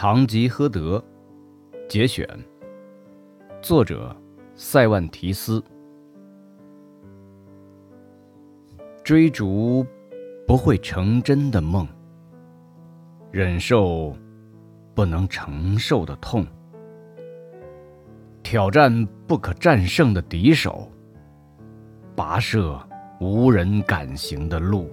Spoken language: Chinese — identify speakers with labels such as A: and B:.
A: 堂吉诃德。节选。作者塞万提斯。追逐不会成真的梦忍受不能承受的痛挑战不可战胜的敌手跋涉无人敢行的路。